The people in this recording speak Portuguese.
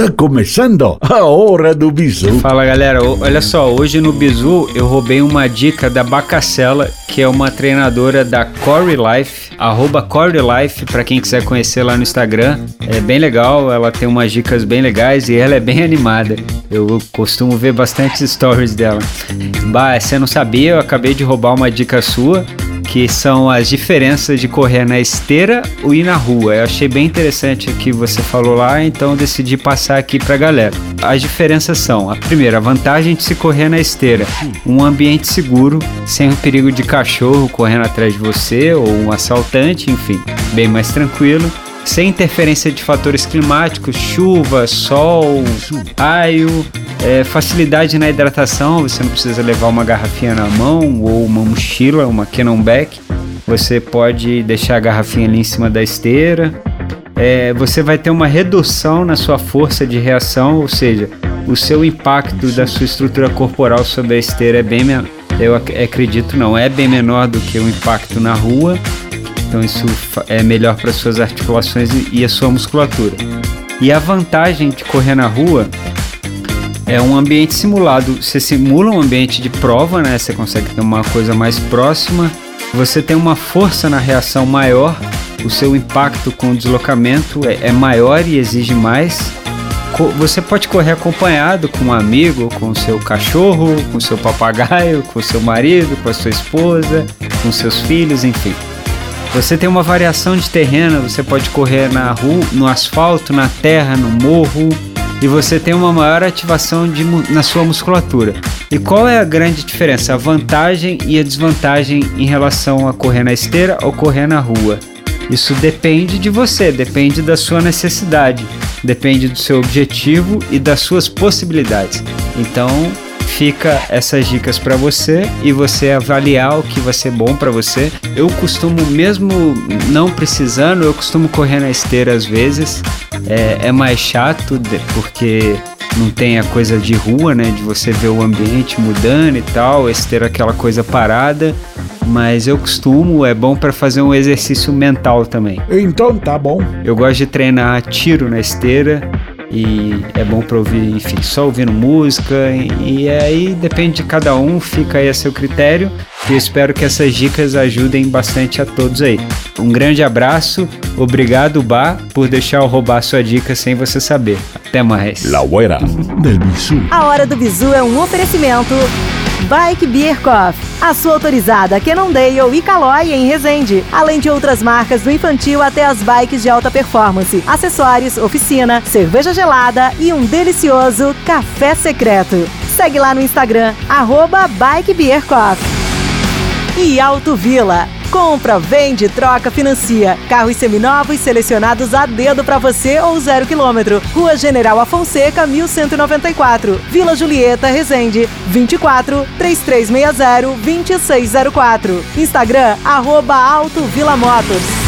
Está começando a hora do bizu. Fala galera, olha só, hoje no bizu eu roubei uma dica da Bacacela, que é uma treinadora da Core Life, arroba Core Life, pra quem quiser conhecer lá no Instagram. É bem legal, ela tem umas dicas bem legais e ela é bem animada. Eu costumo ver bastante stories dela. Bah, você não sabia, eu acabei de roubar uma dica sua que são as diferenças de correr na esteira ou ir na rua. Eu achei bem interessante o que você falou lá, então decidi passar aqui para a galera. As diferenças são: a primeira, a vantagem de se correr na esteira, um ambiente seguro, sem o perigo de cachorro correndo atrás de você ou um assaltante, enfim, bem mais tranquilo sem interferência de fatores climáticos, chuva, sol, raio, é, facilidade na hidratação, você não precisa levar uma garrafinha na mão ou uma mochila, uma Canonback. Você pode deixar a garrafinha ali em cima da esteira. É, você vai ter uma redução na sua força de reação, ou seja, o seu impacto da sua estrutura corporal sobre a esteira é bem menor. Eu acredito não, é bem menor do que o impacto na rua então isso é melhor para suas articulações e a sua musculatura. E a vantagem de correr na rua é um ambiente simulado. Você simula um ambiente de prova, né? Você consegue ter uma coisa mais próxima. Você tem uma força na reação maior. O seu impacto com o deslocamento é, é maior e exige mais. Você pode correr acompanhado com um amigo, com o seu cachorro, com o seu papagaio, com o seu marido, com a sua esposa, com seus filhos, enfim. Você tem uma variação de terreno, você pode correr na rua, no asfalto, na terra, no morro, e você tem uma maior ativação de, na sua musculatura. E qual é a grande diferença? A vantagem e a desvantagem em relação a correr na esteira ou correr na rua? Isso depende de você, depende da sua necessidade, depende do seu objetivo e das suas possibilidades. Então, fica essas dicas para você e você avaliar o que vai ser bom para você. Eu costumo, mesmo não precisando, eu costumo correr na esteira às vezes. É, é mais chato porque não tem a coisa de rua, né? De você ver o ambiente mudando e tal, esteira aquela coisa parada. Mas eu costumo, é bom para fazer um exercício mental também. Então tá bom. Eu gosto de treinar tiro na esteira e é bom para ouvir, enfim, só ouvindo música e, e aí depende de cada um, fica aí a seu critério. E eu espero que essas dicas ajudem bastante a todos aí. Um grande abraço, obrigado Bar por deixar eu roubar sua dica sem você saber. Até mais. La hora del bisu. A hora do bisu é um oferecimento Bike Beer Coffee, a sua autorizada Cannondale e Caloi em Resende, além de outras marcas do infantil até as bikes de alta performance, acessórios, oficina, cerveja gelada e um delicioso café secreto. Segue lá no Instagram, arroba Bike Beer Coffee. E Auto Vila Compra, vende, troca, financia. Carros seminovos selecionados a dedo para você ou zero quilômetro. Rua General Afonseca, 1194. Vila Julieta, Resende. 24 3360 2604. Instagram, arroba Auto Vila Motos.